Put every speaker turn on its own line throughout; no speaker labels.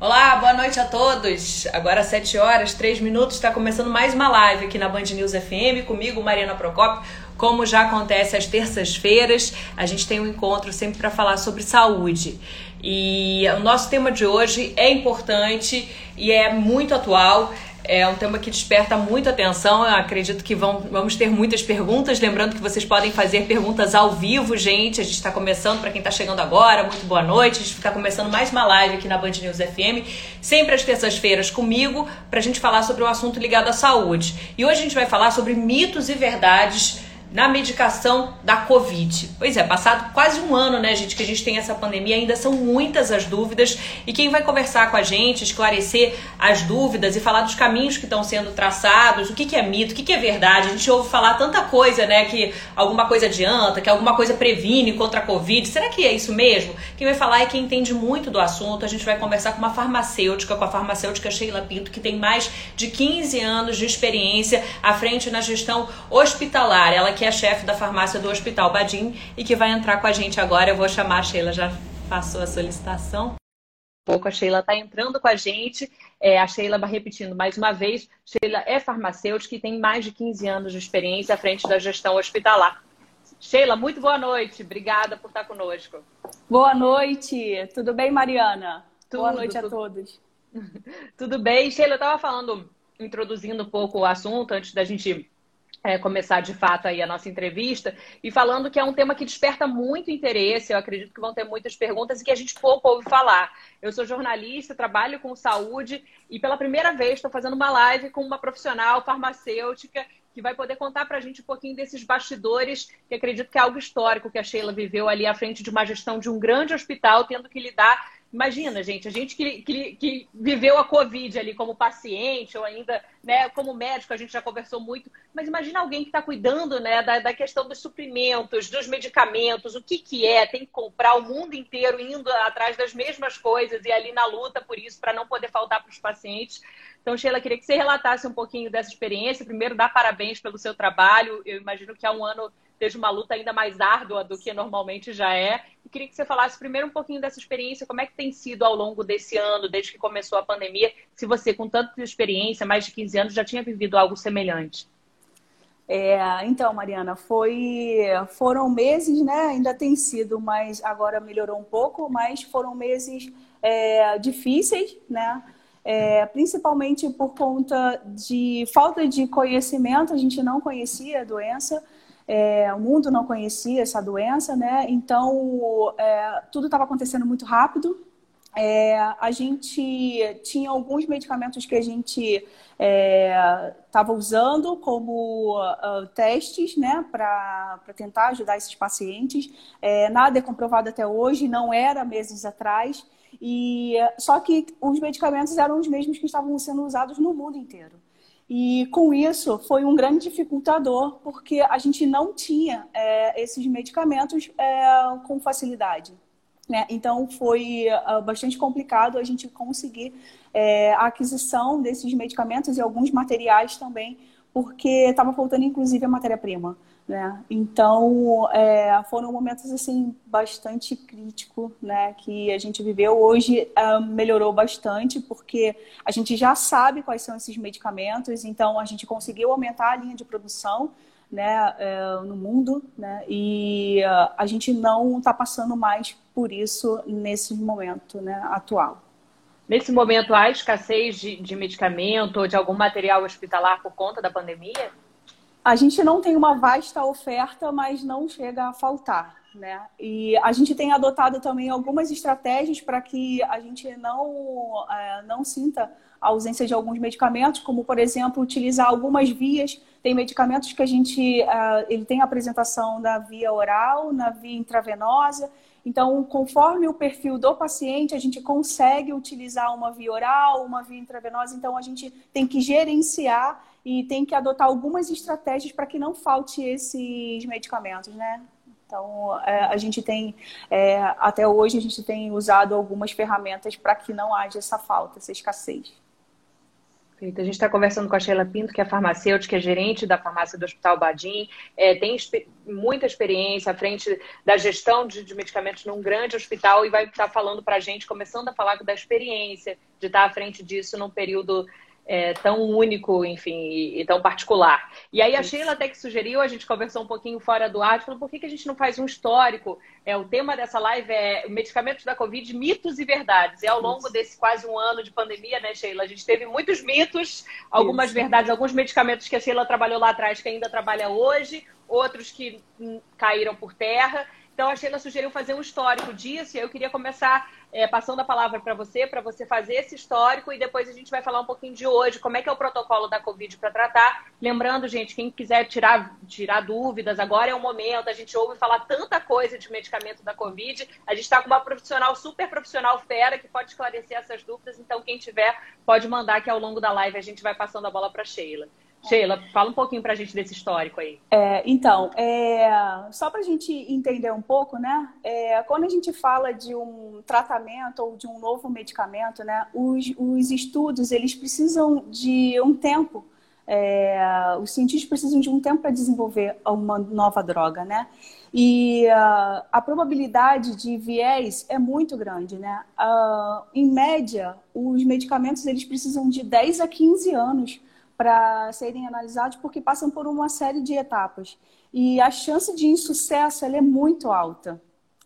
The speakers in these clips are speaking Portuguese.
Olá, boa noite a todos. Agora às 7 horas, 3 minutos, está começando mais uma live aqui na Band News FM, comigo, Mariana Procopio. Como já acontece às terças-feiras, a gente tem um encontro sempre para falar sobre saúde. E o nosso tema de hoje é importante e é muito atual. É um tema que desperta muita atenção. Eu acredito que vão, vamos ter muitas perguntas. Lembrando que vocês podem fazer perguntas ao vivo, gente. A gente está começando, para quem está chegando agora, muito boa noite. A gente está começando mais uma live aqui na Band News FM, sempre às terças-feiras comigo, para a gente falar sobre um assunto ligado à saúde. E hoje a gente vai falar sobre mitos e verdades na medicação da Covid. Pois é, passado quase um ano, né, gente, que a gente tem essa pandemia, ainda são muitas as dúvidas e quem vai conversar com a gente, esclarecer as dúvidas e falar dos caminhos que estão sendo traçados, o que, que é mito, o que, que é verdade. A gente ouve falar tanta coisa, né, que alguma coisa adianta, que alguma coisa previne contra a Covid. Será que é isso mesmo? Quem vai falar é quem entende muito do assunto. A gente vai conversar com uma farmacêutica, com a farmacêutica Sheila Pinto, que tem mais de 15 anos de experiência à frente na gestão hospitalar. Ela que que é chefe da farmácia do Hospital Badim e que vai entrar com a gente agora. Eu vou chamar a Sheila, já passou a solicitação. Pouco a Sheila está entrando com a gente. É, a Sheila vai repetindo mais uma vez. Sheila é farmacêutica e tem mais de 15 anos de experiência à frente da gestão hospitalar. Sheila, muito boa noite. Obrigada por estar conosco.
Boa noite. Tudo bem, Mariana? Tudo, boa noite tudo... a todos.
tudo bem. Sheila, eu estava falando, introduzindo um pouco o assunto antes da gente é, começar de fato aí a nossa entrevista e falando que é um tema que desperta muito interesse. Eu acredito que vão ter muitas perguntas e que a gente pouco ouve falar. Eu sou jornalista, trabalho com saúde e pela primeira vez estou fazendo uma live com uma profissional farmacêutica que vai poder contar para a gente um pouquinho desses bastidores, que acredito que é algo histórico que a Sheila viveu ali à frente de uma gestão de um grande hospital, tendo que lidar Imagina, gente, a gente que, que, que, viveu a Covid ali como paciente ou ainda né, como médico, a gente já conversou muito, mas imagina alguém que está cuidando né, da, da, questão dos suprimentos, dos medicamentos, o que, que é, tem que comprar o mundo inteiro indo atrás das mesmas coisas e ali na luta por isso, para não poder faltar para os pacientes. Então, Sheila, queria que você relatasse um pouquinho dessa experiência. Primeiro, dar parabéns pelo seu trabalho. Eu imagino que há um ano seja uma luta ainda mais árdua do que normalmente já é. E queria que você falasse primeiro um pouquinho dessa experiência, como é que tem sido ao longo desse ano, desde que começou a pandemia, se você, com tanta experiência, mais de 15 anos, já tinha vivido algo semelhante.
É, então, Mariana, foi, foram meses, né? Ainda tem sido, mas agora melhorou um pouco, mas foram meses é, difíceis, né? É, principalmente por conta de falta de conhecimento, a gente não conhecia a doença, é, o mundo não conhecia essa doença, né? Então, é, tudo estava acontecendo muito rápido. É, a gente tinha alguns medicamentos que a gente estava é, usando como uh, testes, né, para tentar ajudar esses pacientes. É, nada é comprovado até hoje, não era meses atrás. E só que os medicamentos eram os mesmos que estavam sendo usados no mundo inteiro. E com isso foi um grande dificultador, porque a gente não tinha é, esses medicamentos é, com facilidade. Né? Então foi uh, bastante complicado a gente conseguir é, a aquisição desses medicamentos e alguns materiais também, porque estava faltando inclusive a matéria-prima. Né? Então, é, foram momentos assim bastante críticos né, que a gente viveu. Hoje é, melhorou bastante, porque a gente já sabe quais são esses medicamentos, então a gente conseguiu aumentar a linha de produção né, é, no mundo, né, e uh, a gente não está passando mais por isso nesse momento né, atual.
Nesse momento, há escassez de, de medicamento ou de algum material hospitalar por conta da pandemia?
A gente não tem uma vasta oferta, mas não chega a faltar. Né? E a gente tem adotado também algumas estratégias para que a gente não, é, não sinta a ausência de alguns medicamentos, como, por exemplo, utilizar algumas vias. Tem medicamentos que a gente é, ele tem apresentação na via oral, na via intravenosa. Então, conforme o perfil do paciente, a gente consegue utilizar uma via oral, uma via intravenosa. Então, a gente tem que gerenciar e tem que adotar algumas estratégias para que não falte esses medicamentos, né? Então, é, a gente tem, é, até hoje, a gente tem usado algumas ferramentas para que não haja essa falta, essa escassez.
Perfeito. A gente está conversando com a Sheila Pinto, que é farmacêutica, é gerente da farmácia do Hospital Badim, é, tem muita experiência à frente da gestão de, de, medicamentos num grande hospital e vai estar tá falando para a gente, começando a falar da experiência de estar tá à frente disso num período é, tão único, enfim, e, e, tão particular. E aí a Sheila até que sugeriu, a gente conversou um pouquinho fora do ar, falou, por que, que a gente não faz um histórico? É, o tema dessa live é medicamentos da Covid, mitos e verdades. E ao longo Isso. desse quase um ano de pandemia, né, Sheila, a gente teve muitos mitos, algumas Isso. verdades, alguns medicamentos que a Sheila trabalhou lá atrás que ainda trabalha hoje, outros que hum, caíram por terra. Então a Sheila sugeriu fazer um histórico disso, e eu queria começar é, passando a palavra para você, para você fazer esse histórico e depois a gente vai falar um pouquinho de hoje, como é que é o protocolo da Covid para tratar. Lembrando, gente, quem quiser tirar, tirar dúvidas, agora é o momento, a gente ouve falar tanta coisa de medicamento da Covid, a gente está com uma profissional, super profissional fera, que pode esclarecer essas dúvidas, então quem tiver pode mandar que ao longo da live a gente vai passando a bola para Sheila. Sheila, fala um pouquinho para a gente desse histórico aí.
É, então, é, só para a gente entender um pouco, né? É, quando a gente fala de um tratamento ou de um novo medicamento, né? Os, os estudos eles precisam de um tempo. É, os cientistas precisam de um tempo para desenvolver uma nova droga, né? E uh, a probabilidade de viés é muito grande, né? Uh, em média, os medicamentos eles precisam de 10 a 15 anos para serem analisados porque passam por uma série de etapas. E a chance de insucesso é muito alta.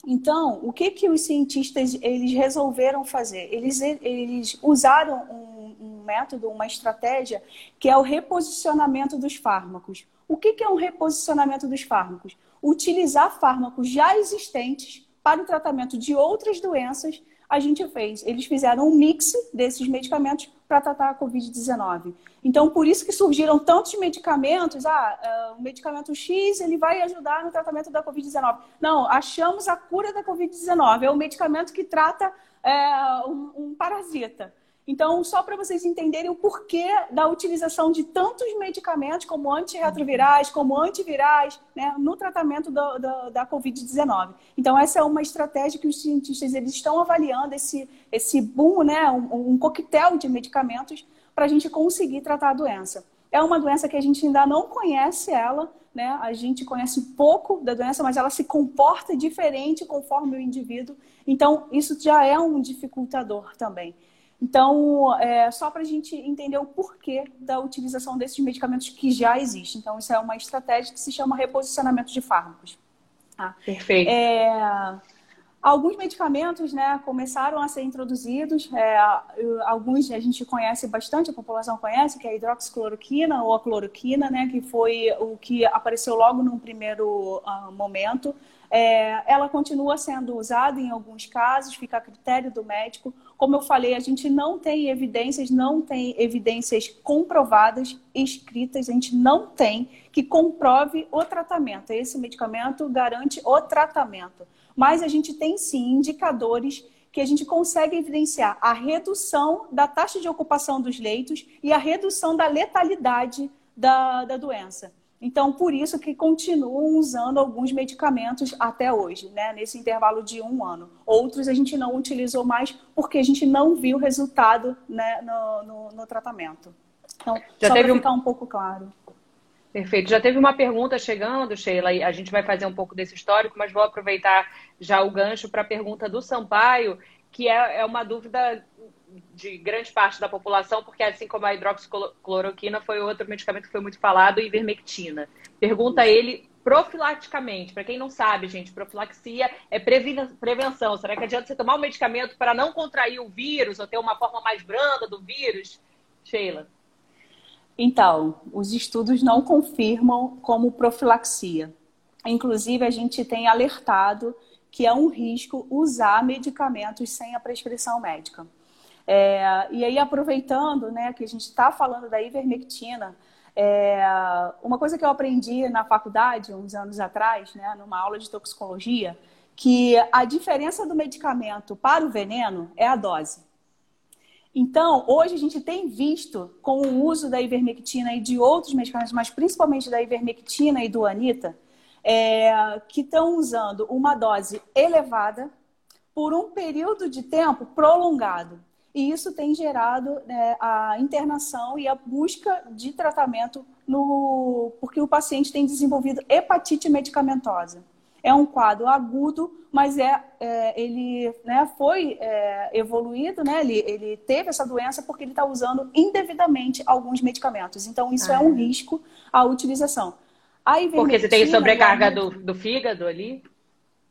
Então, o que, que os cientistas eles resolveram fazer? Eles, eles usaram um, um método, uma estratégia, que é o reposicionamento dos fármacos. O que, que é um reposicionamento dos fármacos? Utilizar fármacos já existentes para o tratamento de outras doenças a gente fez. Eles fizeram um mix desses medicamentos para tratar a Covid-19. Então, por isso que surgiram tantos medicamentos. Ah, uh, o medicamento X ele vai ajudar no tratamento da Covid-19. Não, achamos a cura da Covid-19. É o medicamento que trata é, um, um parasita. Então, só para vocês entenderem o porquê da utilização de tantos medicamentos, como antirretrovirais, como antivirais, né, no tratamento do, do, da Covid-19. Então, essa é uma estratégia que os cientistas eles estão avaliando, esse, esse boom, né, um, um coquetel de medicamentos para a gente conseguir tratar a doença. É uma doença que a gente ainda não conhece ela, né? A gente conhece pouco da doença, mas ela se comporta diferente conforme o indivíduo. Então, isso já é um dificultador também. Então, é só para a gente entender o porquê da utilização desses medicamentos que já existem. Então, isso é uma estratégia que se chama reposicionamento de fármacos.
Ah, Perfeito.
É, alguns medicamentos né, começaram a ser introduzidos. É, alguns a gente conhece bastante, a população conhece, que é a hidroxicloroquina ou a cloroquina, né, que foi o que apareceu logo num primeiro uh, momento. É, ela continua sendo usada em alguns casos, fica a critério do médico. Como eu falei, a gente não tem evidências, não tem evidências comprovadas, escritas, a gente não tem que comprove o tratamento. Esse medicamento garante o tratamento. Mas a gente tem sim indicadores que a gente consegue evidenciar a redução da taxa de ocupação dos leitos e a redução da letalidade da, da doença. Então, por isso que continuam usando alguns medicamentos até hoje, né? Nesse intervalo de um ano. Outros a gente não utilizou mais porque a gente não viu resultado né, no, no, no tratamento. Então, Já só para ficar um pouco claro.
Perfeito. Já teve uma pergunta chegando, Sheila, a gente vai fazer um pouco desse histórico, mas vou aproveitar já o gancho para a pergunta do Sampaio, que é, é uma dúvida de grande parte da população, porque assim como a hidroxicloroquina foi outro medicamento que foi muito falado, ivermectina. Pergunta ele profilaticamente, para quem não sabe, gente, profilaxia é prevenção. Será que adianta você tomar um medicamento para não contrair o vírus ou ter uma forma mais branda do vírus? Sheila.
Então, os estudos não confirmam como profilaxia. Inclusive, a gente tem alertado que é um risco usar medicamentos sem a prescrição médica. É, e aí, aproveitando né, que a gente está falando da ivermectina, é, uma coisa que eu aprendi na faculdade, uns anos atrás, né, numa aula de toxicologia, que a diferença do medicamento para o veneno é a dose. Então, hoje a gente tem visto, com o uso da ivermectina e de outros medicamentos, mas principalmente da ivermectina e do anita, é, que estão usando uma dose elevada por um período de tempo prolongado. E isso tem gerado né, a internação e a busca de tratamento no porque o paciente tem desenvolvido hepatite medicamentosa. É um quadro agudo, mas é, é ele né, foi é, evoluído, né, ele, ele teve essa doença porque ele está usando indevidamente alguns medicamentos. Então, isso ah. é um risco à utilização.
Porque você tem sobrecarga do, do fígado ali?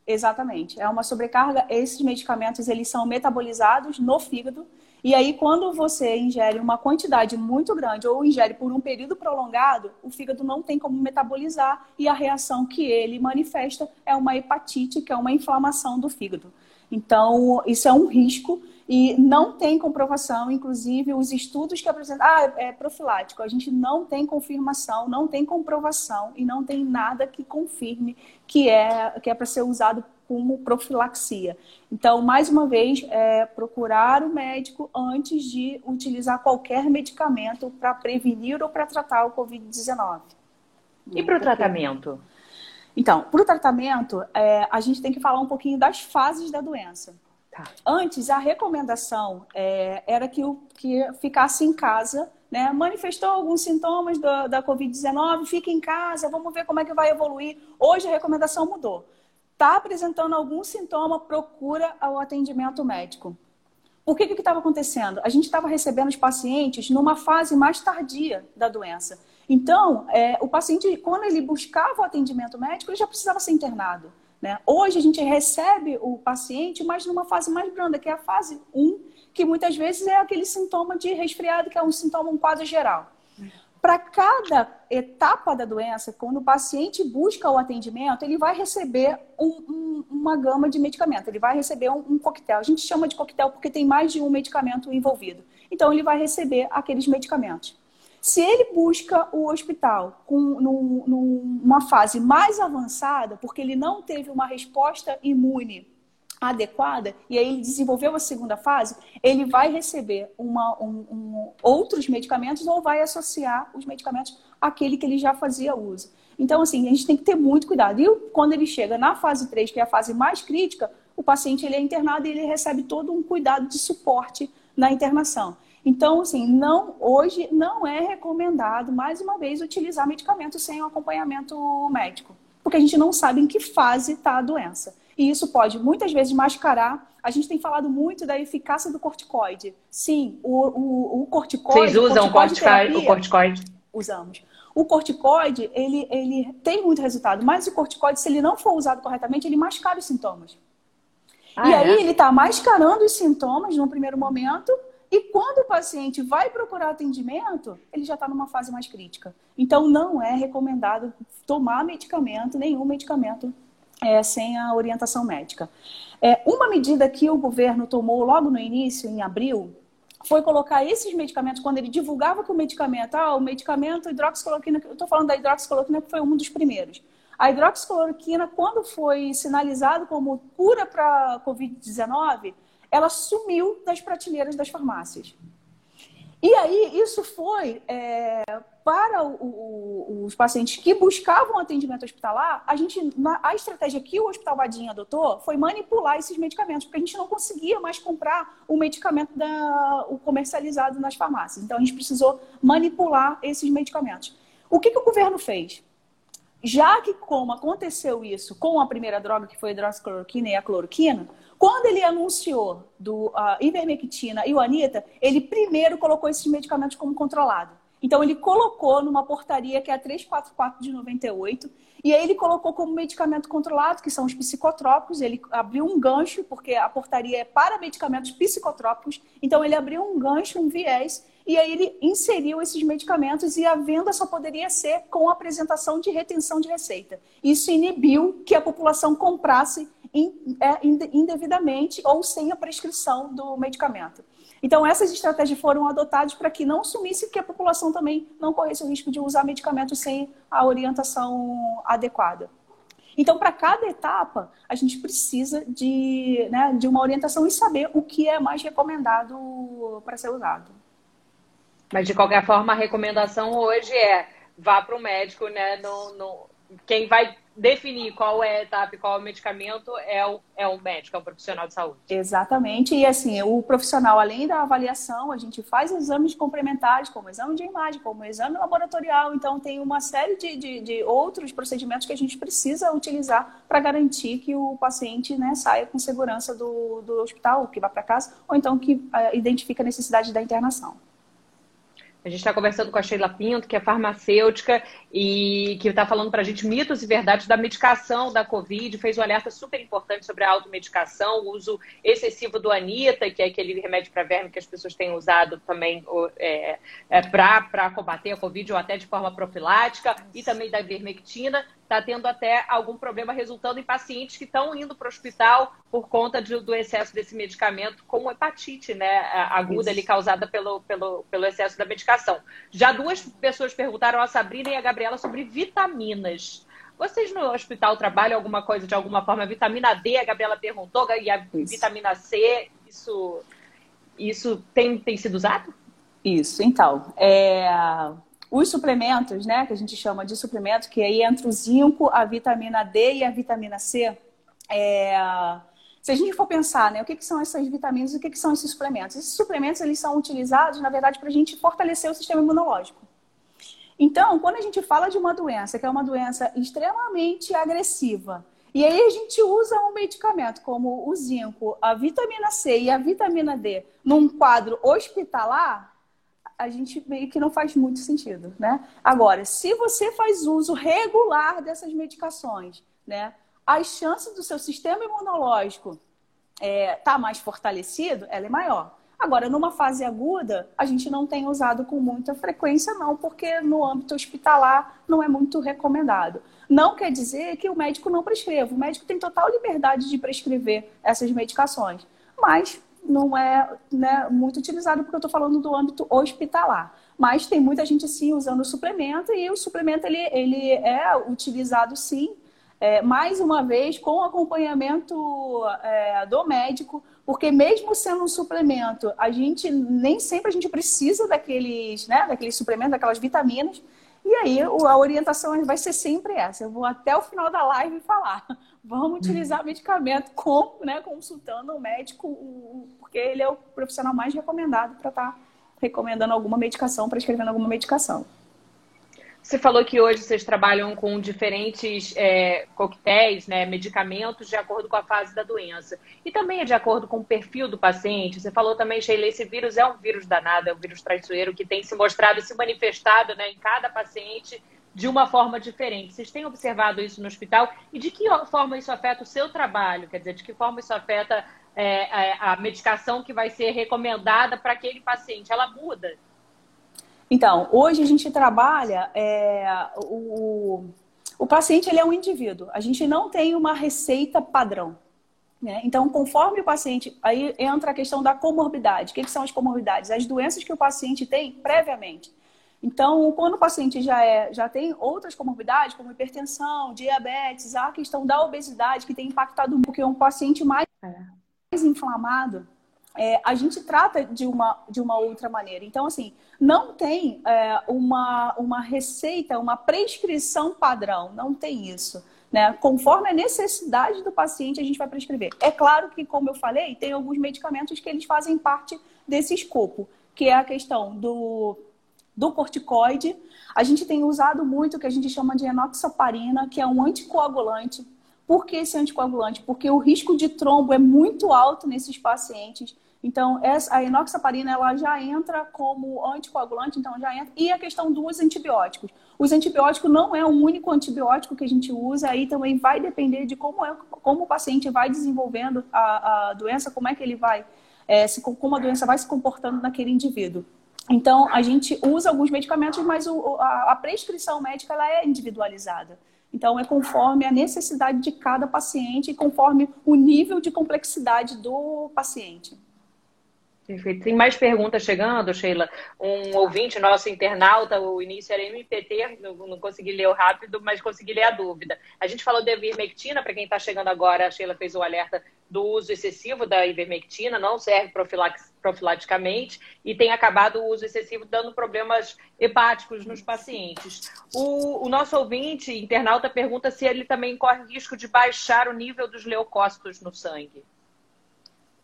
Exatamente. É uma sobrecarga. Esses medicamentos eles são metabolizados no fígado. E aí, quando você ingere uma quantidade muito grande ou ingere por um período prolongado, o fígado não tem como metabolizar e a reação que ele manifesta é uma hepatite, que é uma inflamação do fígado. Então, isso é um risco e não tem comprovação, inclusive os estudos que apresentam, ah, é profilático, a gente não tem confirmação, não tem comprovação e não tem nada que confirme que é que é para ser usado como profilaxia. Então, mais uma vez, é procurar o médico antes de utilizar qualquer medicamento para prevenir ou para tratar o Covid-19.
E para o tratamento?
Então, para o tratamento, é, a gente tem que falar um pouquinho das fases da doença. Tá. Antes, a recomendação é, era que, o, que ficasse em casa, né? manifestou alguns sintomas da, da Covid-19, fique em casa, vamos ver como é que vai evoluir. Hoje a recomendação mudou. Está apresentando algum sintoma, procura o atendimento médico. Que que estava acontecendo? A gente estava recebendo os pacientes numa fase mais tardia da doença. Então, é, o paciente, quando ele buscava o atendimento médico, ele já precisava ser internado. Né? Hoje a gente recebe o paciente, mas numa fase mais branda, que é a fase 1, que muitas vezes é aquele sintoma de resfriado, que é um sintoma, um quadro geral. Para cada etapa da doença, quando o paciente busca o atendimento, ele vai receber um, um, uma gama de medicamento, ele vai receber um, um coquetel. A gente chama de coquetel porque tem mais de um medicamento envolvido. Então, ele vai receber aqueles medicamentos. Se ele busca o hospital com, num, numa fase mais avançada, porque ele não teve uma resposta imune adequada, e aí ele desenvolveu a segunda fase, ele vai receber uma, um, um, outros medicamentos ou vai associar os medicamentos àquele que ele já fazia uso. Então, assim, a gente tem que ter muito cuidado. E quando ele chega na fase 3, que é a fase mais crítica, o paciente ele é internado e ele recebe todo um cuidado de suporte na internação. Então, assim, não, hoje não é recomendado, mais uma vez, utilizar medicamentos sem um acompanhamento médico, porque a gente não sabe em que fase está a doença. E isso pode, muitas vezes, mascarar. A gente tem falado muito da eficácia do corticoide. Sim, o, o, o corticoide.
Vocês usam o corticoide, o corticoide?
Usamos. O corticoide, ele, ele tem muito resultado, mas o corticoide, se ele não for usado corretamente, ele mascara os sintomas. Ah, e aí é? ele está mascarando os sintomas no primeiro momento e quando o paciente vai procurar atendimento, ele já está numa fase mais crítica. Então, não é recomendado tomar medicamento, nenhum medicamento, é, sem a orientação médica. É, uma medida que o governo tomou logo no início, em abril, foi colocar esses medicamentos, quando ele divulgava que o medicamento, ah, o medicamento hidroxicloroquina, eu estou falando da hidroxicloroquina que foi um dos primeiros. A hidroxicloroquina, quando foi sinalizado como cura para Covid-19, ela sumiu das prateleiras das farmácias. E aí, isso foi é, para o, o, os pacientes que buscavam atendimento hospitalar, a gente, a estratégia que o Hospital Badinha adotou foi manipular esses medicamentos, porque a gente não conseguia mais comprar o medicamento da, o comercializado nas farmácias. Então, a gente precisou manipular esses medicamentos. O que, que o governo fez? Já que, como aconteceu isso com a primeira droga, que foi a hidroxicloroquina e a cloroquina, quando ele anunciou do uh, ivermectina e o anita, ele primeiro colocou esses medicamentos como controlado. Então ele colocou numa portaria que é a 344 de 98, e aí ele colocou como medicamento controlado, que são os psicotrópicos, ele abriu um gancho, porque a portaria é para medicamentos psicotrópicos, então ele abriu um gancho, um viés, e aí ele inseriu esses medicamentos e a venda só poderia ser com apresentação de retenção de receita. Isso inibiu que a população comprasse indevidamente ou sem a prescrição do medicamento. Então, essas estratégias foram adotadas para que não sumisse, que a população também não corresse o risco de usar medicamentos sem a orientação adequada. Então, para cada etapa, a gente precisa de, né, de uma orientação e saber o que é mais recomendado para ser usado.
Mas, de qualquer forma, a recomendação hoje é vá para o médico, né? No, no, quem vai definir qual é a etapa e qual é o medicamento é o, é o médico, é o profissional de saúde.
Exatamente. E assim, o profissional, além da avaliação, a gente faz exames complementares, como exame de imagem, como exame laboratorial. Então, tem uma série de, de, de outros procedimentos que a gente precisa utilizar para garantir que o paciente né, saia com segurança do, do hospital, que vá para casa, ou então que uh, identifica a necessidade da internação.
A gente está conversando com a Sheila Pinto, que é farmacêutica e que está falando para a gente mitos e verdades da medicação da Covid. Fez um alerta super importante sobre a automedicação, o uso excessivo do Anita, que é aquele remédio para verme que as pessoas têm usado também é, é, para combater a Covid ou até de forma profilática, e também da ivermectina está tendo até algum problema resultando em pacientes que estão indo para o hospital por conta de, do excesso desse medicamento, como hepatite né, aguda ali causada pelo, pelo, pelo excesso da medicação. Já duas pessoas perguntaram, a Sabrina e a Gabriela, sobre vitaminas. Vocês no hospital trabalham alguma coisa de alguma forma? Vitamina D, a Gabriela perguntou, e a isso. vitamina C, isso, isso tem, tem sido usado?
Isso, então. É os suplementos, né, que a gente chama de suplemento, que aí entra o zinco, a vitamina D e a vitamina C, é... se a gente for pensar, né, o que, que são essas vitaminas e o que, que são esses suplementos? Esses suplementos, eles são utilizados, na verdade, para a gente fortalecer o sistema imunológico. Então, quando a gente fala de uma doença, que é uma doença extremamente agressiva, e aí a gente usa um medicamento como o zinco, a vitamina C e a vitamina D num quadro hospitalar, a gente meio que não faz muito sentido, né? Agora, se você faz uso regular dessas medicações, né? As chances do seu sistema imunológico é, tá mais fortalecido, ela é maior. Agora, numa fase aguda, a gente não tem usado com muita frequência, não, porque no âmbito hospitalar não é muito recomendado. Não quer dizer que o médico não prescreva. O médico tem total liberdade de prescrever essas medicações. Mas não é né, muito utilizado porque eu estou falando do âmbito hospitalar. Mas tem muita gente sim usando o suplemento e o suplemento ele, ele é utilizado sim, é, mais uma vez com acompanhamento é, do médico, porque mesmo sendo um suplemento, a gente nem sempre a gente precisa daqueles, né, daqueles suplementos, daquelas vitaminas. E aí a orientação vai ser sempre essa. Eu vou até o final da live falar. Vamos utilizar medicamento com, né, consultando o médico, porque ele é o profissional mais recomendado para estar tá recomendando alguma medicação, prescrevendo alguma medicação.
Você falou que hoje vocês trabalham com diferentes é, coquetéis, né, medicamentos de acordo com a fase da doença. E também é de acordo com o perfil do paciente. Você falou também, Sheila, esse vírus é um vírus danado, é um vírus traiçoeiro que tem se mostrado, se manifestado né, em cada paciente de uma forma diferente. Vocês têm observado isso no hospital? E de que forma isso afeta o seu trabalho? Quer dizer, de que forma isso afeta é, a medicação que vai ser recomendada para aquele paciente? Ela muda?
Então, hoje a gente trabalha é, o, o paciente ele é um indivíduo. A gente não tem uma receita padrão. Né? Então, conforme o paciente, aí entra a questão da comorbidade. O que, que são as comorbidades? As doenças que o paciente tem previamente. Então, quando o paciente já, é, já tem outras comorbidades, como hipertensão, diabetes, a questão da obesidade, que tem impactado porque um paciente mais, é. mais inflamado, é, a gente trata de uma, de uma outra maneira. Então, assim, não tem é, uma, uma receita, uma prescrição padrão, não tem isso. Né? Conforme a necessidade do paciente, a gente vai prescrever. É claro que, como eu falei, tem alguns medicamentos que eles fazem parte desse escopo, que é a questão do do corticoide. A gente tem usado muito o que a gente chama de enoxaparina, que é um anticoagulante. Por que esse anticoagulante? Porque o risco de trombo é muito alto nesses pacientes. Então, a enoxaparina ela já entra como anticoagulante, então já entra. E a questão dos antibióticos. Os antibióticos não é o único antibiótico que a gente usa, aí também vai depender de como, é, como o paciente vai desenvolvendo a, a doença, como é que ele vai, é, se, como a doença vai se comportando naquele indivíduo. Então, a gente usa alguns medicamentos, mas o, a, a, prescrição médica ela é individualizada. Então, é conforme a necessidade de cada paciente e conforme o nível de complexidade do paciente.
Perfeito. Tem mais perguntas chegando, Sheila. Um ouvinte, nosso internauta, o início era MPT, não, não consegui ler rápido, mas consegui ler a dúvida. A gente falou de ivermectina, para quem está chegando agora, a Sheila fez o alerta do uso excessivo da ivermectina, não serve profilaticamente e tem acabado o uso excessivo dando problemas hepáticos nos pacientes. O, o nosso ouvinte, internauta, pergunta se ele também corre risco de baixar o nível dos leucócitos no sangue.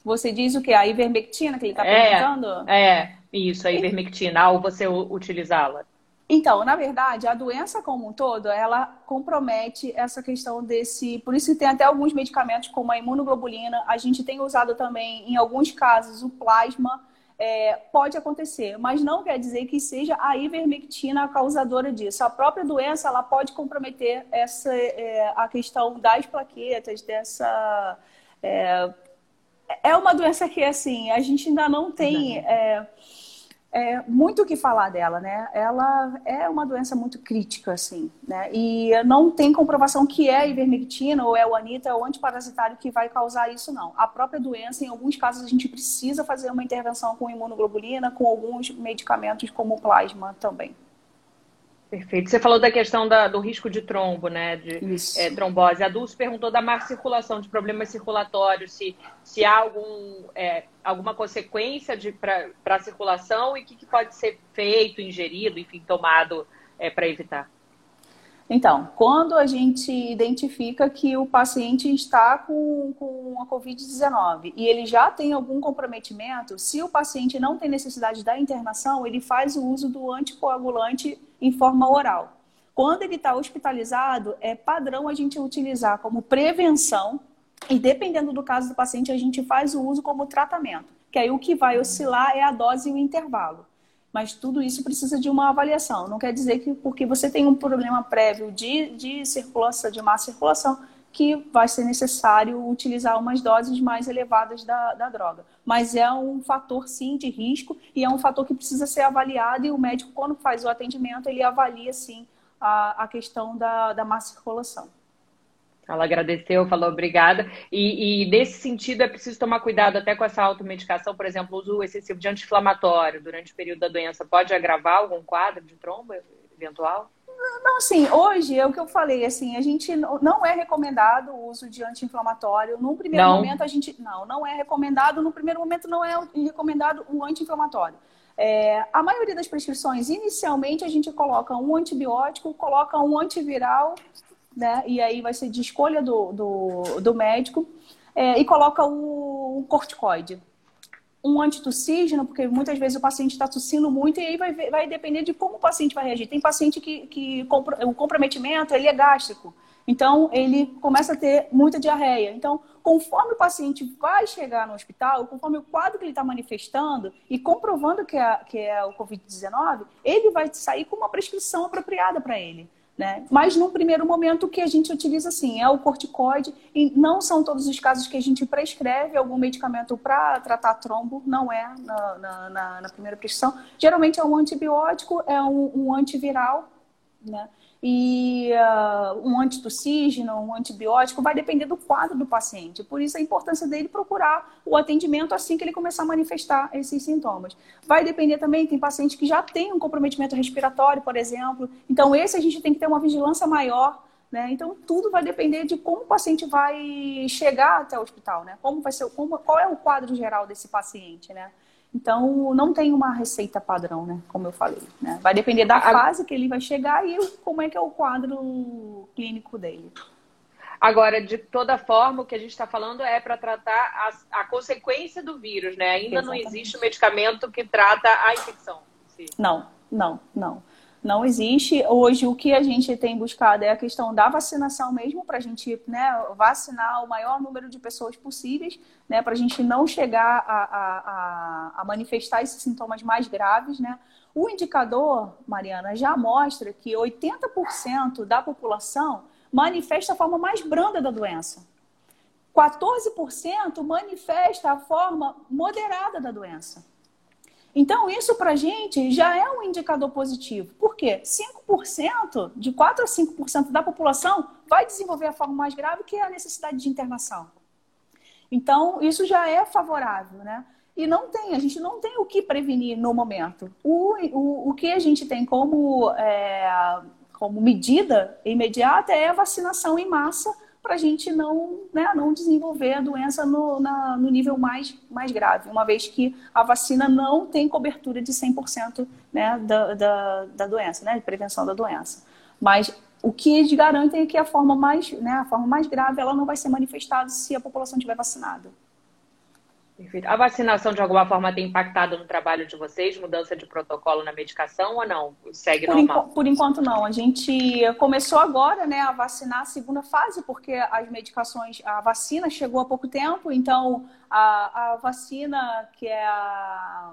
Você diz o que? A ivermectina que ele está é, perguntando?
É, isso, a ivermectina, ao você utilizá-la.
Então, na verdade, a doença como um todo, ela compromete essa questão desse. Por isso tem até alguns medicamentos, como a imunoglobulina. A gente tem usado também, em alguns casos, o plasma. É, pode acontecer, mas não quer dizer que seja a ivermectina a causadora disso. A própria doença ela pode comprometer essa, é, a questão das plaquetas, dessa é, é uma doença que, assim, a gente ainda não tem é, é, muito o que falar dela, né? Ela é uma doença muito crítica, assim, né? E não tem comprovação que é a ivermectina ou é o anita ou o antiparasitário que vai causar isso, não. A própria doença, em alguns casos, a gente precisa fazer uma intervenção com imunoglobulina, com alguns medicamentos como plasma também.
Perfeito. Você falou da questão da, do risco de trombo, né? De é, trombose. A Dulce perguntou da má circulação, de problemas circulatórios, se, se há algum, é, alguma consequência para a circulação e o que, que, pode ser feito, ingerido, enfim, tomado é, para evitar.
Então, quando a gente identifica que o paciente está com, com a Covid-19 e ele já tem algum comprometimento, se o paciente não tem necessidade da internação, ele faz o uso do anticoagulante em forma oral. Quando ele está hospitalizado, é padrão a gente utilizar como prevenção e dependendo do caso do paciente, a gente faz o uso como tratamento. Que aí o que vai oscilar é a dose e o intervalo. Mas tudo isso precisa de uma avaliação. Não quer dizer que porque você tem um problema prévio de, de circulação, de má circulação, que vai ser necessário utilizar umas doses mais elevadas da, da droga. Mas é um fator, sim, de risco e é um fator que precisa ser avaliado e o médico, quando faz o atendimento, ele avalia, sim, a, a questão da, da má circulação.
Ela agradeceu, falou obrigada. E, e, nesse sentido é preciso tomar cuidado até com essa automedicação, por exemplo, o uso excessivo de anti-inflamatório durante o período da doença pode agravar algum quadro de tromba eventual?
Não, assim, hoje é o que eu falei, assim, a gente não é recomendado o uso de anti-inflamatório. No primeiro não. momento, a gente. Não, não é recomendado. No primeiro momento, não é recomendado o anti-inflamatório. É, a maioria das prescrições, inicialmente, a gente coloca um antibiótico, coloca um antiviral né? E aí vai ser de escolha do, do, do médico, é, e coloca o, o corticoide. Um antitussígeno, porque muitas vezes o paciente está tossindo muito e aí vai, vai depender de como o paciente vai reagir. Tem paciente que, que o comprometimento ele é gástrico, então ele começa a ter muita diarreia. Então, conforme o paciente vai chegar no hospital, conforme o quadro que ele está manifestando e comprovando que é, que é o Covid-19, ele vai sair com uma prescrição apropriada para ele. Né? Mas num primeiro momento o que a gente utiliza assim é o corticoide e não são todos os casos que a gente prescreve algum medicamento para tratar trombo, não é na, na, na, na, primeira prescrição. Geralmente é um antibiótico, é um, um antiviral, né? E uh, um antitussígeno, um antibiótico, vai depender do quadro do paciente. Por isso a importância dele procurar o atendimento assim que ele começar a manifestar esses sintomas. Vai depender também, tem paciente que já tem um comprometimento respiratório, por exemplo. Então, esse a gente tem que ter uma vigilância maior. Né? Então, tudo vai depender de como o paciente vai chegar até o hospital, né? Como vai ser, como, qual é o quadro geral desse paciente, né? Então, não tem uma receita padrão, né? Como eu falei. Né? Vai depender da fase que ele vai chegar e como é que é o quadro clínico dele.
Agora, de toda forma, o que a gente está falando é para tratar a, a, consequência do vírus, né? Ainda Exatamente. não existe um medicamento que trata a infecção.
Não, não, não não existe. Hoje, o que a gente tem buscado é a questão da vacinação mesmo, para a gente né, vacinar o maior número de pessoas possíveis, né, para a gente não chegar a, a, a, manifestar esses sintomas mais graves. Né. O indicador, Mariana, já mostra que 80% da população manifesta a forma mais branda da doença. 14% manifesta a forma moderada da doença. Então, isso para a gente já é um indicador positivo. Por quê? 5%, de 4 a 5% da população vai desenvolver a forma mais grave, que é a necessidade de internação. Então, isso já é favorável, né? E não tem, a gente não tem o que prevenir no momento. O, o, o que a gente tem como, é, como medida imediata é a vacinação em massa para a gente não, né, não desenvolver a doença no, na, no nível mais, mais grave, uma vez que a vacina não tem cobertura de 100% né, da, da, da doença, né, de prevenção da doença. Mas o que eles garantem é que a forma mais, né, a forma mais grave ela não vai ser manifestada se a população estiver vacinada.
Perfeito. A vacinação, de alguma forma, tem impactado no trabalho de vocês? Mudança de protocolo na medicação ou não? Segue
por
normal?
por enquanto, não. A gente começou agora né, a vacinar a segunda fase, porque as medicações, a vacina chegou há pouco tempo, então a, a vacina, que é a.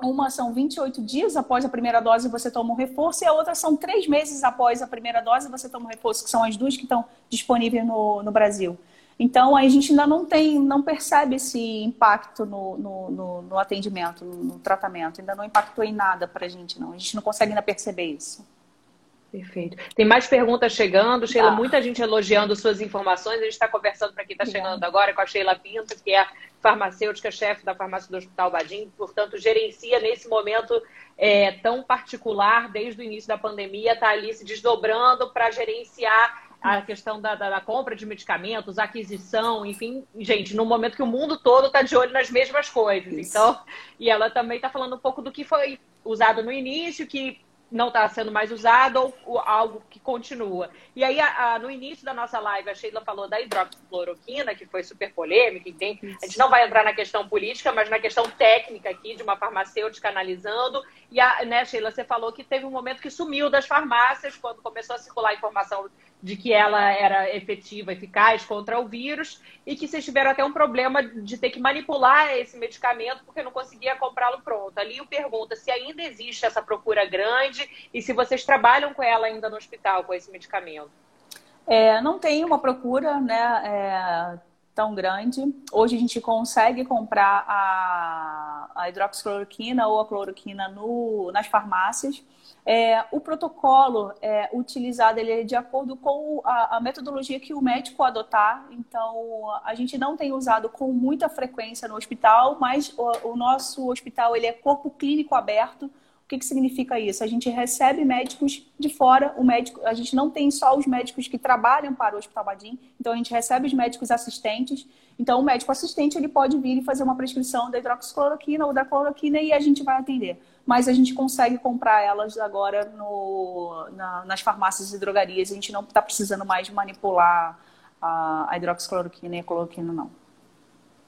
Uma são 28 dias após a primeira dose você toma um reforço, e a outra são três meses após a primeira dose você toma um reforço, que são as duas que estão disponíveis no, no Brasil. Então, a gente ainda não tem, não percebe esse impacto no, no, no, no atendimento, no tratamento. Ainda não impactou em nada para a gente, não. A gente não consegue ainda perceber isso.
Perfeito. Tem mais perguntas chegando. Sheila, ah. muita gente elogiando suas informações. A gente está conversando para quem está chegando agora com a Sheila Pinto, que é farmacêutica, chefe da farmácia do Hospital Badim, portanto, gerencia nesse momento é, tão particular, desde o início da pandemia, está ali se desdobrando para gerenciar a questão da, da, da, compra de medicamentos, aquisição, enfim, gente, no momento que o mundo todo está de olho nas mesmas coisas. Isso. Então, e ela também está falando um pouco do que foi usado no início, que não está sendo mais usado ou, ou, algo que continua. E aí, a, a, no início da nossa live, a Sheila falou da hidroxicloroquina, que foi super polêmica, tem, a gente não vai entrar na questão política, mas na questão técnica aqui, de uma farmacêutica analisando. E, a, né, Sheila, você falou que teve um momento que sumiu das farmácias, quando começou a circular a informação de que ela era efetiva, eficaz contra o vírus e que vocês tiveram até um problema de ter que manipular esse medicamento porque não conseguia comprá-lo pronto. Ali eu pergunto se ainda existe essa procura grande e se vocês trabalham com ela ainda no hospital com esse medicamento.
É, não tem uma procura né, é, tão grande. Hoje a gente consegue comprar a, a hidroxicloroquina ou a cloroquina no, nas farmácias. É, o protocolo é, utilizado ele é de acordo com a, a, metodologia que o médico adotar. Então, a gente não tem usado com muita frequência no hospital, mas o, o nosso hospital ele é corpo clínico aberto. O que, que significa isso? A gente recebe médicos de fora. O médico, a gente não tem só os médicos que trabalham para o Hospital Badim. Então, a gente recebe os médicos assistentes. Então, o médico assistente ele pode vir e fazer uma prescrição da hidroxicloroquina ou da cloroquina e a gente vai atender mas a gente consegue comprar elas agora no, na, nas farmácias e drogarias. A gente não está precisando mais manipular a, a hidroxicloroquina e a cloroquina, não.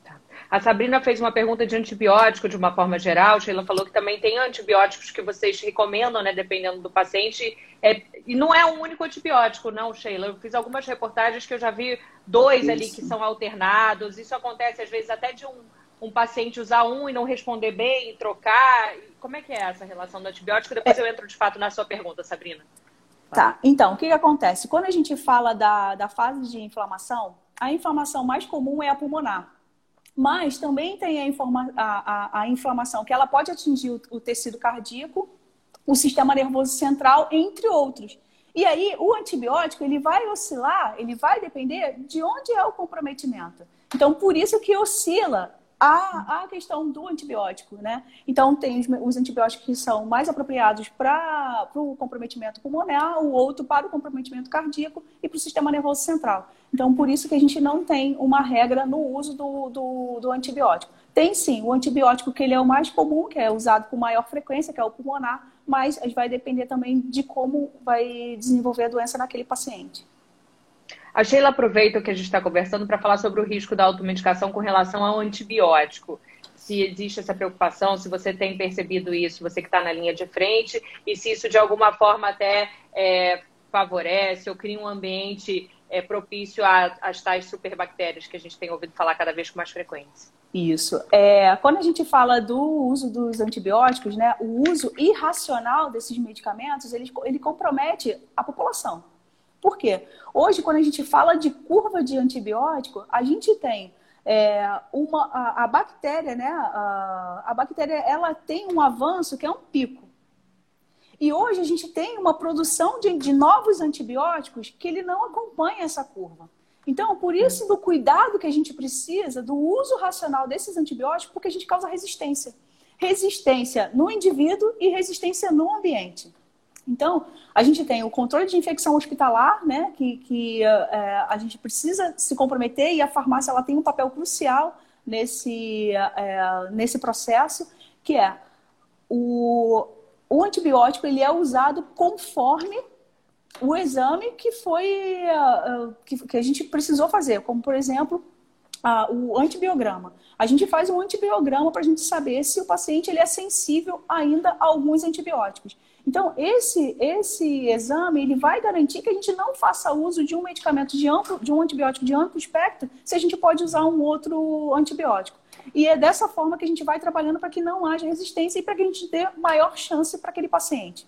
Tá. A Sabrina fez uma pergunta de antibiótico de uma forma geral. Sheila falou que também tem antibióticos que vocês recomendam, né, dependendo do paciente. É, e não é um único antibiótico, não, Sheila. Eu fiz algumas reportagens que eu já vi dois Isso. ali que são alternados. Isso acontece às vezes até de um um paciente usar um e não responder bem, e trocar? Como é que é essa relação do antibiótico? Depois é. eu entro de fato na sua pergunta, Sabrina.
Tá, então, o que, que acontece? Quando a gente fala da, da fase de inflamação, a inflamação mais comum é a pulmonar. Mas também tem a, informa, a, a, a inflamação que ela pode atingir o, o tecido cardíaco, o sistema nervoso central, entre outros. E aí, o antibiótico, ele vai oscilar, ele vai depender de onde é o comprometimento. Então, por isso que oscila a, a questão do antibiótico, né? Então, tem os, os antibióticos que são mais apropriados para o comprometimento pulmonar, o outro para o comprometimento cardíaco e para o sistema nervoso central. Então, por isso que a gente não tem uma regra no uso do, do, do antibiótico. Tem sim o antibiótico que ele é o mais comum, que é usado com maior frequência, que é o pulmonar, mas vai depender também de como vai desenvolver a doença naquele paciente.
A Sheila aproveita o que a gente está conversando para falar sobre o risco da automedicação com relação ao antibiótico. Se existe essa preocupação, se você tem percebido isso, você que está na linha de frente, e se isso de alguma forma até é, favorece ou cria um ambiente é, propício às tais superbactérias que a gente tem ouvido falar cada vez com mais frequência.
Isso. É, quando a gente fala do uso dos antibióticos, né, o uso irracional desses medicamentos, ele, ele compromete a população. Por quê? Hoje, quando a gente fala de curva de antibiótico, a gente tem é, uma, a, a, bactéria, né? A, a bactéria ela tem um avanço que é um pico. E hoje a gente tem uma produção de, de novos antibióticos que ele não acompanha essa curva. Então, por isso do cuidado que a gente precisa do uso racional desses antibióticos, porque a gente causa resistência. Resistência no indivíduo e resistência no ambiente. Então, a gente tem o controle de infecção hospitalar, né, que, que é, a gente precisa se comprometer e a farmácia ela tem um papel crucial nesse, é, nesse processo, que é o, o antibiótico ele é usado conforme o exame que foi que, que, a gente precisou fazer, como por exemplo uh, o antibiograma. A gente faz um antibiograma para a gente saber se o paciente ele é sensível ainda a alguns antibióticos. Então, esse, esse exame ele vai garantir que a gente não faça uso de um medicamento de amplo, de um antibiótico de amplo espectro, se a gente pode usar um outro antibiótico. E é dessa forma que a gente vai trabalhando para que não haja resistência e para que a gente dê maior chance para aquele paciente.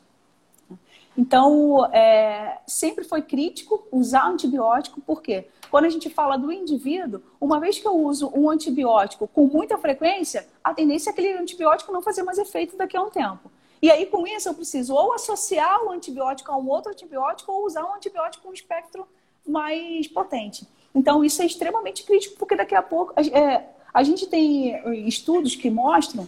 Então, é, sempre foi crítico usar antibiótico, por quê? Quando a gente fala do indivíduo, uma vez que eu uso um antibiótico com muita frequência, a tendência é aquele antibiótico não fazer mais efeito daqui a um tempo. E aí, com isso, eu preciso ou associar o antibiótico a um outro antibiótico ou usar um antibiótico com um espectro mais potente. Então, isso é extremamente crítico, porque daqui a pouco é, a gente tem estudos que mostram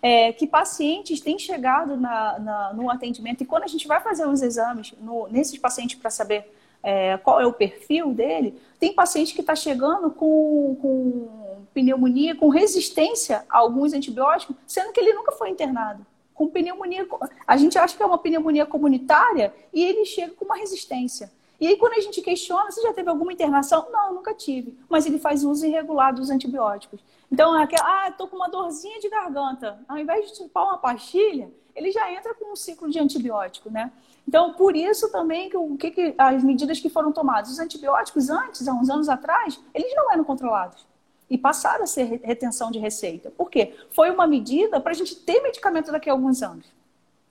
é, que pacientes têm chegado na, na, no atendimento e quando a gente vai fazer os exames no, nesses pacientes para saber é, qual é o perfil dele, tem paciente que está chegando com, com pneumonia, com resistência a alguns antibióticos, sendo que ele nunca foi internado com pneumonia. A gente acha que é uma pneumonia comunitária e ele chega com uma resistência. E aí, quando a gente questiona, você já teve alguma internação? Não, nunca tive. Mas ele faz uso irregular dos antibióticos. Então, é aquela, ah, tô com uma dorzinha de garganta. Ao invés de chupar uma pastilha, ele já entra com um ciclo de antibiótico, né? Então, por isso também que, o, que, que as medidas que foram tomadas, os antibióticos antes, há uns anos atrás, eles não eram controlados e passaram a ser retenção de receita. Por quê? Foi uma medida para a gente ter medicamento daqui a alguns anos.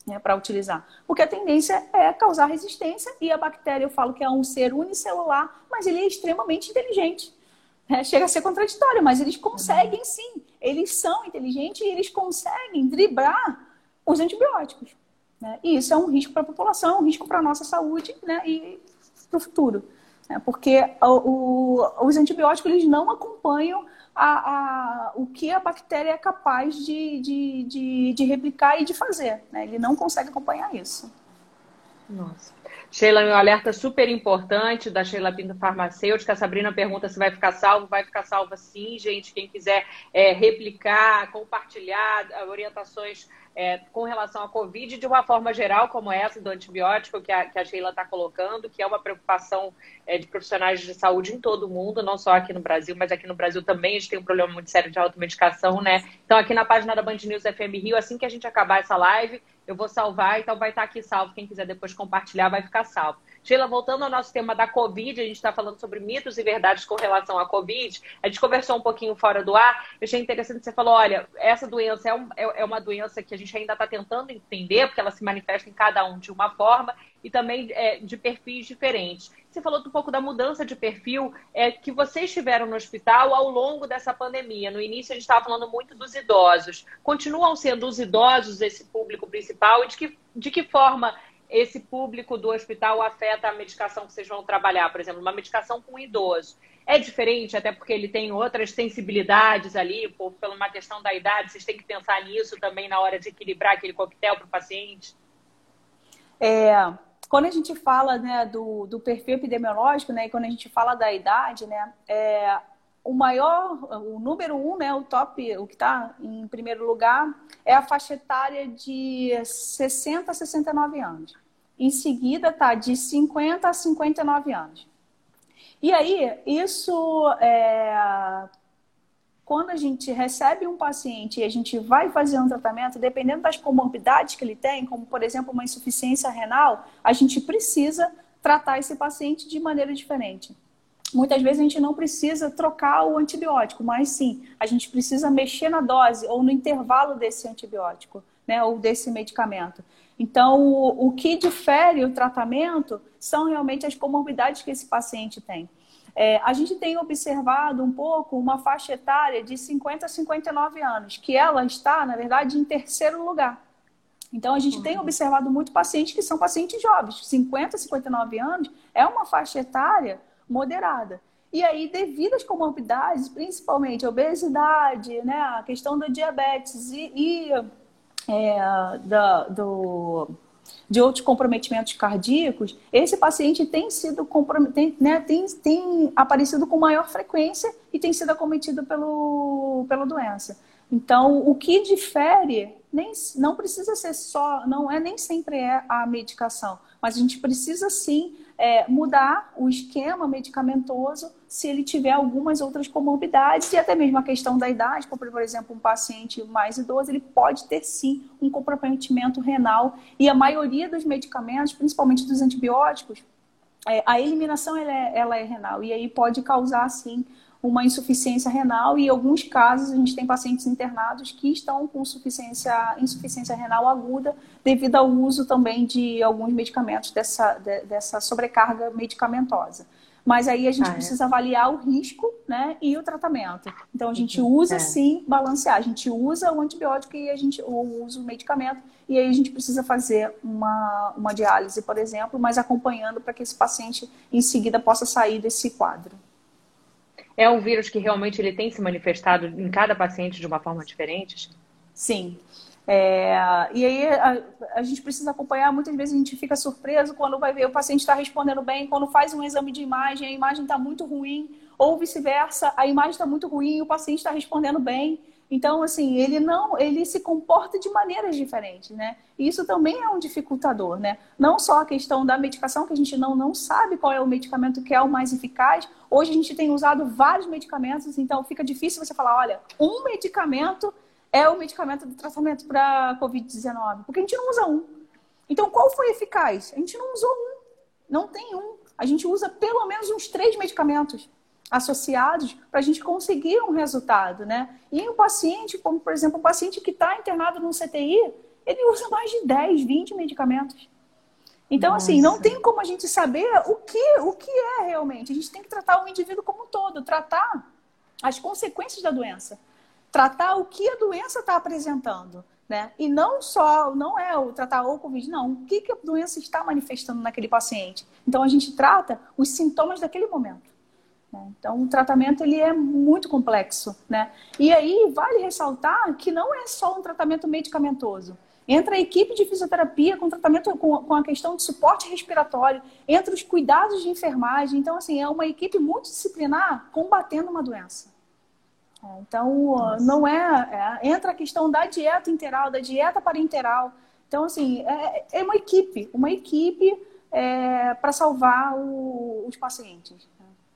Né, para utilizar. Porque a tendência é causar resistência e a bactéria, eu falo que é um ser unicelular, mas ele é extremamente inteligente. É, chega a ser contraditório, mas eles conseguem sim. Eles são inteligentes e eles conseguem driblar os antibióticos. Né? E isso é um risco para a população, um risco para a nossa saúde né? e para o futuro. Né? Porque o, o, os antibióticos eles não acompanham a, a, o que a bactéria é capaz de, de, de, de replicar e de fazer. Né? Ele não consegue acompanhar isso.
Nossa. Sheila, meu alerta super importante da Sheila Pinto Farmacêutica. A Sabrina pergunta se vai ficar salvo. Vai ficar salvo sim, gente. Quem quiser é, replicar, compartilhar orientações é, com relação à Covid, de uma forma geral, como essa do antibiótico que a, que a Sheila está colocando, que é uma preocupação é, de profissionais de saúde em todo o mundo, não só aqui no Brasil, mas aqui no Brasil também a gente tem um problema muito sério de automedicação, né? Então, aqui na página da Band News FM Rio, assim que a gente acabar essa live, eu vou salvar, então vai estar aqui salvo. Quem quiser depois compartilhar, vai ficar salvo. Sheila, voltando ao nosso tema da Covid, a gente está falando sobre mitos e verdades com relação à Covid. A gente conversou um pouquinho fora do ar. Eu achei interessante você falou: olha, essa doença é, um, é, é uma doença que a gente ainda está tentando entender, porque ela se manifesta em cada um de uma forma e também é, de perfis diferentes. Você falou um pouco da mudança de perfil é, que vocês tiveram no hospital ao longo dessa pandemia. No início, a gente estava falando muito dos idosos. Continuam sendo os idosos esse público principal e de que, de que forma esse público do hospital afeta a medicação que vocês vão trabalhar? Por exemplo, uma medicação com idoso. É diferente, até porque ele tem outras sensibilidades ali, por, por uma questão da idade. Vocês têm que pensar nisso também na hora de equilibrar aquele coquetel para o paciente?
É, quando a gente fala né, do, do perfil epidemiológico, né, e quando a gente fala da idade, né, é, o maior, o número um, né, o top, o que está em primeiro lugar, é a faixa etária de 60 a 69 anos. Em seguida está de 50 a 59 anos. E aí, isso é, quando a gente recebe um paciente e a gente vai fazer um tratamento, dependendo das comorbidades que ele tem, como por exemplo uma insuficiência renal, a gente precisa tratar esse paciente de maneira diferente. Muitas vezes a gente não precisa trocar o antibiótico, mas sim, a gente precisa mexer na dose ou no intervalo desse antibiótico, né, ou desse medicamento. Então, o, o que difere o tratamento são realmente as comorbidades que esse paciente tem. É, a gente tem observado um pouco uma faixa etária de 50 a 59 anos, que ela está, na verdade, em terceiro lugar. Então, a gente uhum. tem observado muito pacientes que são pacientes jovens. 50 a 59 anos é uma faixa etária moderada. E aí, devido às comorbidades, principalmente a obesidade, né, a questão da diabetes e, e é, da, do, de outros comprometimentos cardíacos, esse paciente tem sido tem, né, tem, tem aparecido com maior frequência e tem sido acometido pelo, pela doença. Então, o que difere nem, não precisa ser só, não é nem sempre é a medicação, mas a gente precisa sim é, mudar o esquema medicamentoso se ele tiver algumas outras comorbidades e até mesmo a questão da idade, como por exemplo um paciente mais idoso, ele pode ter sim um comprometimento renal. E a maioria dos medicamentos, principalmente dos antibióticos, é, a eliminação ela é, ela é renal. E aí pode causar sim uma insuficiência renal e em alguns casos a gente tem pacientes internados que estão com insuficiência, insuficiência renal aguda devido ao uso também de alguns medicamentos dessa, de, dessa sobrecarga medicamentosa. Mas aí a gente ah, é. precisa avaliar o risco né, e o tratamento. Então a gente uhum. usa é. sim balancear. A gente usa o antibiótico e a gente usa o medicamento. E aí a gente precisa fazer uma, uma diálise, por exemplo, mas acompanhando para que esse paciente em seguida possa sair desse quadro.
É um vírus que realmente ele tem se manifestado em cada paciente de uma forma diferente?
Sim. É, e aí a, a, gente precisa acompanhar, muitas vezes a gente fica surpreso quando vai ver o paciente está respondendo bem, quando faz um exame de imagem, a imagem está muito ruim, ou vice-versa, a imagem está muito ruim e o paciente está respondendo bem. Então, assim, ele não, ele se comporta de maneiras diferentes, né? E isso também é um dificultador, né? Não só a questão da medicação, que a gente não, não sabe qual é o medicamento que é o mais eficaz. Hoje a gente tem usado vários medicamentos, então fica difícil você falar, olha, um medicamento é o medicamento do tratamento para Covid-19, porque a gente não usa um. Então, qual foi eficaz? A gente não usou um, não tem um. A gente usa pelo menos uns três medicamentos associados para a gente conseguir um resultado, né? E o paciente, como por exemplo, o paciente que está internado no CTI, ele usa mais de 10, 20 medicamentos. Então, Nossa. assim, não tem como a gente saber o que, o que é realmente. A gente tem que tratar o indivíduo como um todo, tratar as consequências da doença, tratar o que a doença está apresentando. Né? E não só, não é o tratar o Covid, não. O que, que a doença está manifestando naquele paciente? Então, a gente trata os sintomas daquele momento. Né? Então, o tratamento ele é muito complexo, né? E aí vale ressaltar que não é só um tratamento medicamentoso. Entra a equipe de fisioterapia com tratamento com, com a questão de suporte respiratório, entra os cuidados de enfermagem. Então, assim, é uma equipe multidisciplinar combatendo uma doença. É, então, Nossa. não é, é, Entra a questão da dieta interal, da dieta parenteral. Então, assim, é, é uma equipe, uma equipe é, para salvar o, os pacientes.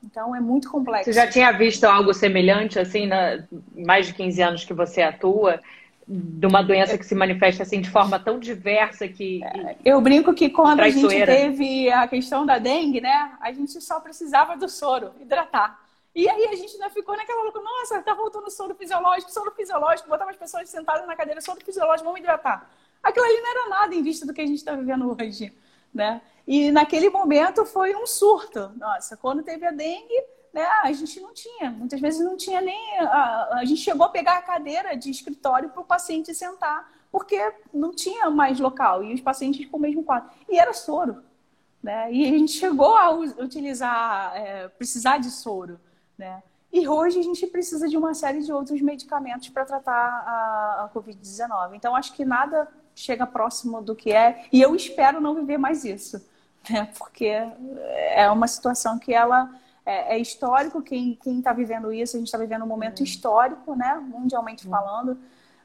Então é muito complexo.
Você já tinha visto algo semelhante, assim, na mais de 15 anos que você atua, de uma doença que se manifesta assim de forma tão diversa que.
É, eu brinco que quando traiçoeira. a gente teve a questão da dengue, né? A gente só precisava do soro, hidratar. E aí a gente ainda ficou naquela loucura, nossa, tá voltando soro fisiológico, soro fisiológico, botava as pessoas sentadas na cadeira, soro fisiológico, vamos hidratar. Aquilo ali não era nada em vista do que a gente está vivendo hoje, né? E naquele momento foi um surto. Nossa, quando teve a dengue, né, a gente não tinha. Muitas vezes não tinha nem. A, a gente chegou a pegar a cadeira de escritório para o paciente sentar, porque não tinha mais local. E os pacientes com o mesmo quadro. E era soro. Né? E a gente chegou a utilizar, é, precisar de soro. Né? E hoje a gente precisa de uma série de outros medicamentos para tratar a, a Covid-19. Então, acho que nada chega próximo do que é. E eu espero não viver mais isso né? porque é uma situação que ela é, é histórico, quem está vivendo isso, a gente está vivendo um momento uhum. histórico, né? mundialmente falando,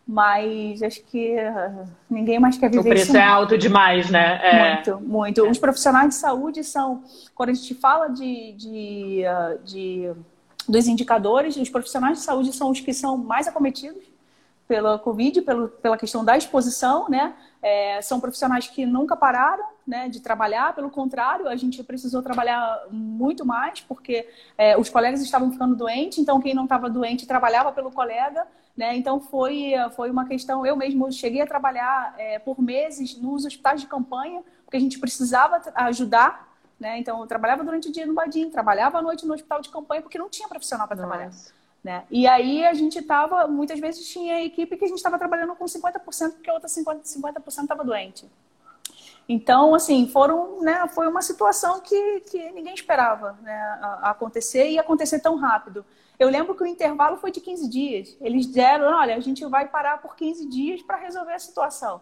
mas acho que uh, ninguém mais quer viver isso.
O preço
isso,
é alto demais, né?
É... Muito, muito. Os profissionais de saúde são, quando a gente fala de, de, uh, de dos indicadores, os profissionais de saúde são os que são mais acometidos pela Covid, pelo, pela questão da exposição, né? É, são profissionais que nunca pararam né, de trabalhar, pelo contrário, a gente precisou trabalhar muito mais, porque é, os colegas estavam ficando doentes, então quem não estava doente trabalhava pelo colega, né? Então foi, foi uma questão, eu mesmo cheguei a trabalhar é, por meses nos hospitais de campanha, porque a gente precisava ajudar. Né? Então, eu trabalhava durante o dia no Badim, trabalhava à noite no hospital de campanha, porque não tinha profissional para trabalhar. Né? E aí a gente estava, muitas vezes tinha equipe que a gente estava trabalhando com 50%, porque a outra 50%, 50 estava doente. Então, assim, foram, né, foi uma situação que, que ninguém esperava né, acontecer e acontecer tão rápido. Eu lembro que o intervalo foi de 15 dias. Eles deram, olha, a gente vai parar por 15 dias para resolver a situação.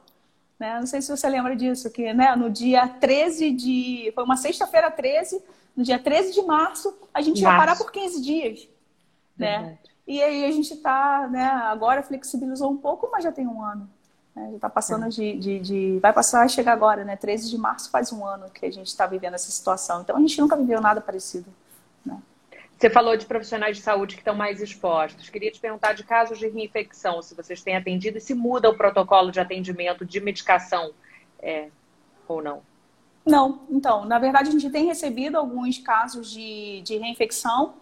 Né? Não sei se você lembra disso, que né, no dia 13 de. Foi uma sexta-feira 13, no dia 13 de março, a gente março. ia parar por 15 dias. Né? E aí a gente está, né, agora flexibilizou um pouco, mas já tem um ano. Né? Já está passando é. de, de, de, Vai passar, chegar agora, né? 13 de março faz um ano que a gente está vivendo essa situação. Então a gente nunca viveu nada parecido. Né?
Você falou de profissionais de saúde que estão mais expostos. Queria te perguntar de casos de reinfecção, se vocês têm atendido e se muda o protocolo de atendimento de medicação é, ou não.
Não, então, na verdade a gente tem recebido alguns casos de, de reinfecção.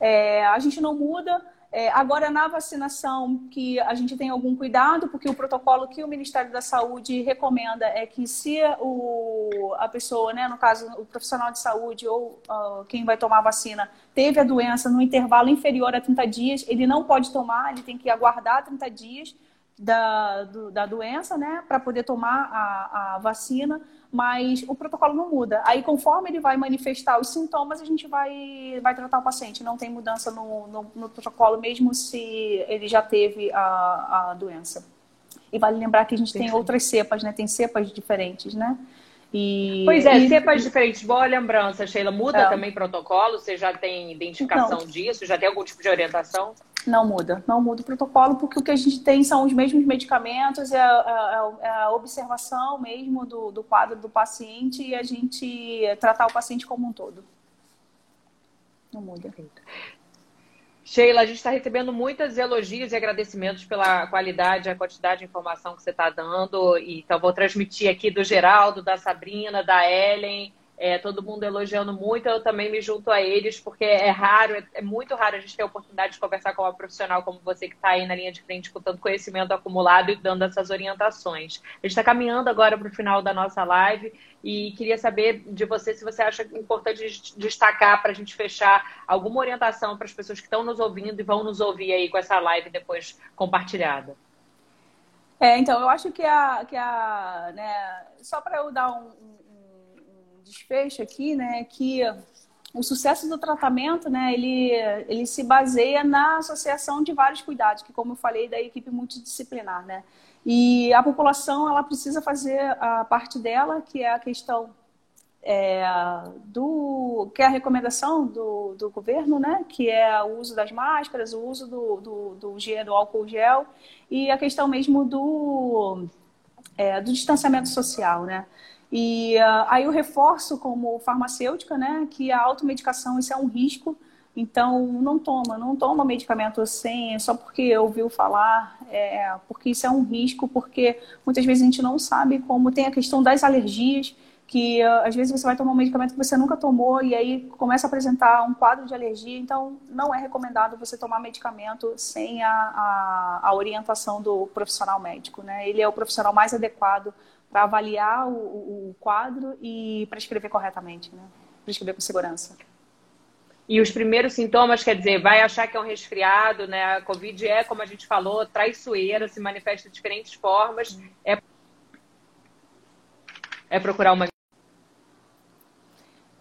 É, a gente não muda, é, agora, na vacinação, que a gente tem algum cuidado, porque o protocolo que o Ministério da Saúde recomenda é que se o, a pessoa, né, no caso, o profissional de saúde ou uh, quem vai tomar a vacina, teve a doença no intervalo inferior a 30 dias, ele não pode tomar, ele tem que aguardar 30 dias da, do, da doença, né, para poder tomar a, a vacina mas o protocolo não muda. Aí, conforme ele vai manifestar os sintomas, a gente vai, vai tratar o paciente. Não tem mudança no, no, no protocolo, mesmo se ele já teve a, a doença. E vale lembrar que a gente Perfeito. tem outras cepas, né? Tem cepas diferentes, né?
E, pois é, e... cepas diferentes. Boa lembrança, Sheila. Muda é. também protocolo? Você já tem identificação então, disso? Já tem algum tipo de orientação?
Não muda, não muda o protocolo, porque o que a gente tem são os mesmos medicamentos, é a, é a observação mesmo do, do quadro do paciente e a gente tratar o paciente como um todo. Não muda.
Sheila, a gente está recebendo muitos elogios e agradecimentos pela qualidade a quantidade de informação que você está dando. Então, vou transmitir aqui do Geraldo, da Sabrina, da Ellen, é, todo mundo elogiando muito, eu também me junto a eles, porque é raro, é, é muito raro a gente ter a oportunidade de conversar com uma profissional como você que está aí na linha de frente com tanto conhecimento acumulado e dando essas orientações. A gente está caminhando agora para o final da nossa live e queria saber de você se você acha importante destacar para a gente fechar alguma orientação para as pessoas que estão nos ouvindo e vão nos ouvir aí com essa live depois compartilhada.
É, então, eu acho que a, que a né, só para eu dar um, desfecho aqui, né, que o sucesso do tratamento, né, ele, ele se baseia na associação de vários cuidados, que como eu falei, da equipe multidisciplinar, né. E a população, ela precisa fazer a parte dela, que é a questão é, do que é a recomendação do, do governo, né, que é o uso das máscaras, o uso do, do, do, gel, do álcool gel e a questão mesmo do, é, do distanciamento social, né. E uh, aí eu reforço como farmacêutica, né, que a automedicação isso é um risco. Então não toma, não toma medicamento sem só porque ouviu falar, é, porque isso é um risco, porque muitas vezes a gente não sabe como tem a questão das alergias, que uh, às vezes você vai tomar um medicamento que você nunca tomou e aí começa a apresentar um quadro de alergia, então não é recomendado você tomar medicamento sem a, a, a orientação do profissional médico, né? Ele é o profissional mais adequado para avaliar o, o, quadro e prescrever corretamente, né? Prescrever com segurança.
E os primeiros sintomas, quer dizer, vai achar que é um resfriado, né? A Covid é, como a gente falou, traiçoeira, se manifesta de diferentes formas. É, é procurar uma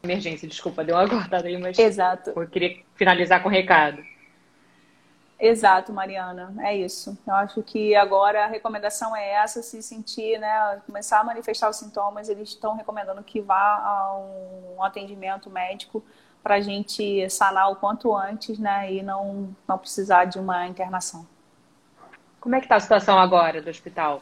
emergência. Desculpa, deu uma cortada aí, mas
Exato.
eu queria finalizar com o recado.
Exato, Mariana, é isso. Eu acho que agora a recomendação é essa, se sentir, né, começar a manifestar os sintomas, eles estão recomendando que vá a um atendimento médico para a gente sanar o quanto antes, né, e não, não precisar de uma internação.
Como é que está a situação agora do hospital?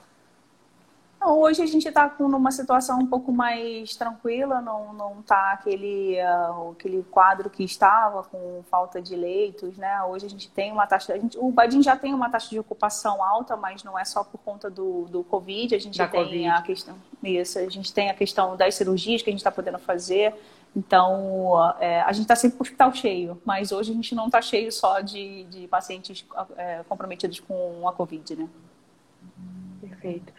Hoje a gente está com uma situação um pouco mais tranquila, não não está aquele uh, aquele quadro que estava com falta de leitos, né? Hoje a gente tem uma taxa, a gente, o Badim já tem uma taxa de ocupação alta, mas não é só por conta do, do Covid, a gente da tem COVID. a questão isso, a gente tem a questão das cirurgias que a gente está podendo fazer. Então, é, a gente está sempre com o hospital cheio, mas hoje a gente não está cheio só de, de pacientes é, comprometidos com a Covid, né?
Perfeito.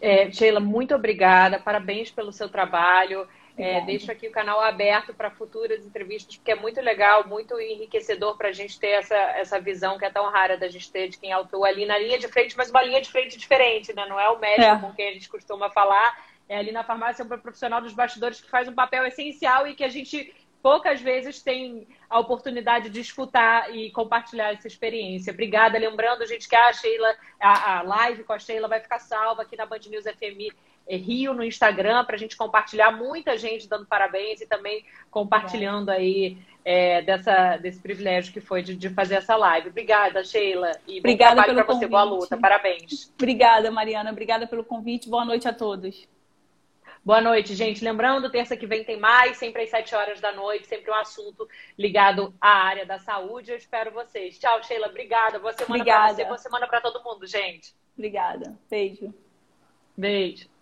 É, Sheila, muito obrigada, parabéns pelo seu trabalho. É, deixo aqui o canal aberto para futuras entrevistas, porque é muito legal, muito enriquecedor para a gente ter essa, essa visão que é tão rara da gente ter de quem atua ali na linha de frente, mas uma linha de frente diferente, né? Não é o médico é. com quem a gente costuma falar, é ali na farmácia um profissional dos bastidores que faz um papel essencial e que a gente poucas vezes tem a oportunidade de escutar e compartilhar essa experiência. Obrigada. Lembrando, gente, que a Sheila, a, a live com a Sheila vai ficar salva aqui na Band News FM é, Rio no Instagram para a gente compartilhar muita gente dando parabéns e também compartilhando aí é, dessa, desse privilégio que foi de, de, fazer essa live. Obrigada, Sheila. E
obrigada bom trabalho
para você. Boa luta. Parabéns.
Obrigada, Mariana. Obrigada pelo convite. Boa noite a todos.
Boa noite, gente. Lembrando, terça que vem tem mais, sempre às 7 horas da noite, sempre um assunto ligado à área da saúde. Eu espero vocês. Tchau, Sheila. Obrigada. Boa semana para você, boa semana para todo mundo, gente.
Obrigada. Beijo.
Beijo.